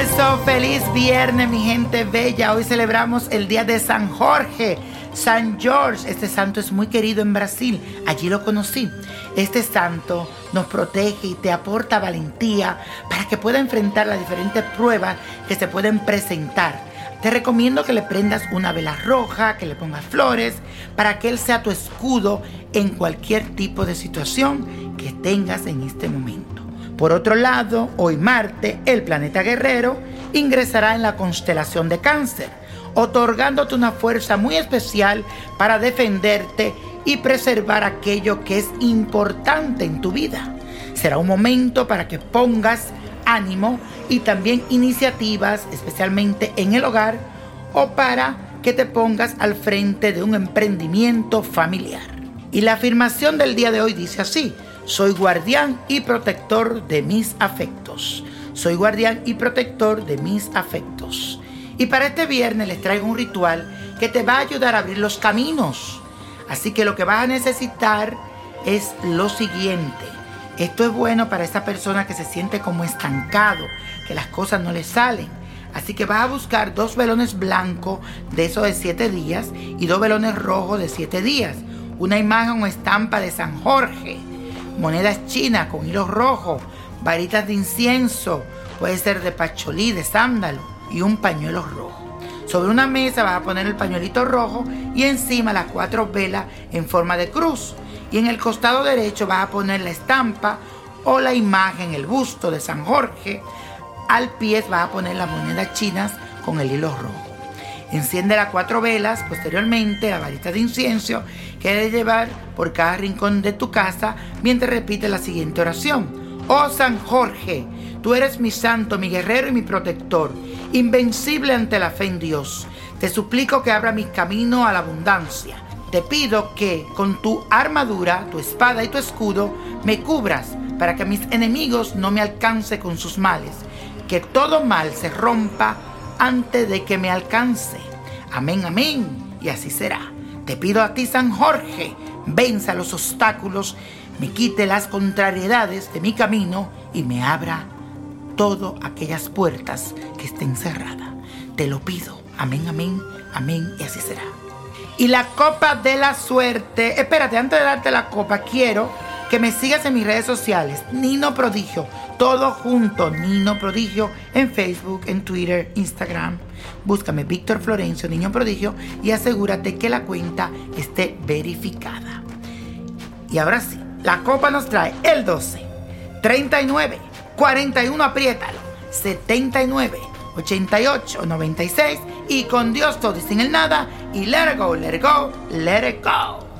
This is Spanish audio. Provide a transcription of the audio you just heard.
Eso, feliz viernes, mi gente bella. Hoy celebramos el día de San Jorge, San George. Este santo es muy querido en Brasil. Allí lo conocí. Este santo nos protege y te aporta valentía para que pueda enfrentar las diferentes pruebas que se pueden presentar. Te recomiendo que le prendas una vela roja, que le pongas flores, para que él sea tu escudo en cualquier tipo de situación que tengas en este momento. Por otro lado, hoy Marte, el planeta guerrero, ingresará en la constelación de cáncer, otorgándote una fuerza muy especial para defenderte y preservar aquello que es importante en tu vida. Será un momento para que pongas ánimo y también iniciativas, especialmente en el hogar, o para que te pongas al frente de un emprendimiento familiar. Y la afirmación del día de hoy dice así, soy guardián y protector de mis afectos. Soy guardián y protector de mis afectos. Y para este viernes les traigo un ritual que te va a ayudar a abrir los caminos. Así que lo que vas a necesitar es lo siguiente. Esto es bueno para esa persona que se siente como estancado, que las cosas no le salen. Así que vas a buscar dos velones blancos de esos de siete días y dos velones rojos de siete días. Una imagen o estampa de San Jorge monedas chinas con hilos rojos, varitas de incienso, puede ser de pacholí, de sándalo y un pañuelo rojo. Sobre una mesa vas a poner el pañuelito rojo y encima las cuatro velas en forma de cruz. Y en el costado derecho vas a poner la estampa o la imagen, el busto de San Jorge. Al pie vas a poner las monedas chinas con el hilo rojo. Enciende las cuatro velas, posteriormente la varita de incienso que debes llevar por cada rincón de tu casa mientras repite la siguiente oración. Oh San Jorge, tú eres mi santo, mi guerrero y mi protector, invencible ante la fe en Dios. Te suplico que abra mi camino a la abundancia. Te pido que con tu armadura, tu espada y tu escudo me cubras para que mis enemigos no me alcance con sus males. Que todo mal se rompa antes de que me alcance. Amén, amén. Y así será. Te pido a ti, San Jorge, venza los obstáculos, me quite las contrariedades de mi camino y me abra todas aquellas puertas que estén cerradas. Te lo pido. Amén, amén, amén. Y así será. Y la copa de la suerte. Espérate, antes de darte la copa, quiero que me sigas en mis redes sociales, Nino Prodigio, todo junto, Nino Prodigio, en Facebook, en Twitter, Instagram. Búscame Víctor Florencio, Niño Prodigio, y asegúrate que la cuenta esté verificada. Y ahora sí, la copa nos trae el 12, 39, 41, apriétalo, 79, 88, 96, y con Dios todo y sin el nada, y let it go, let it go, let it go.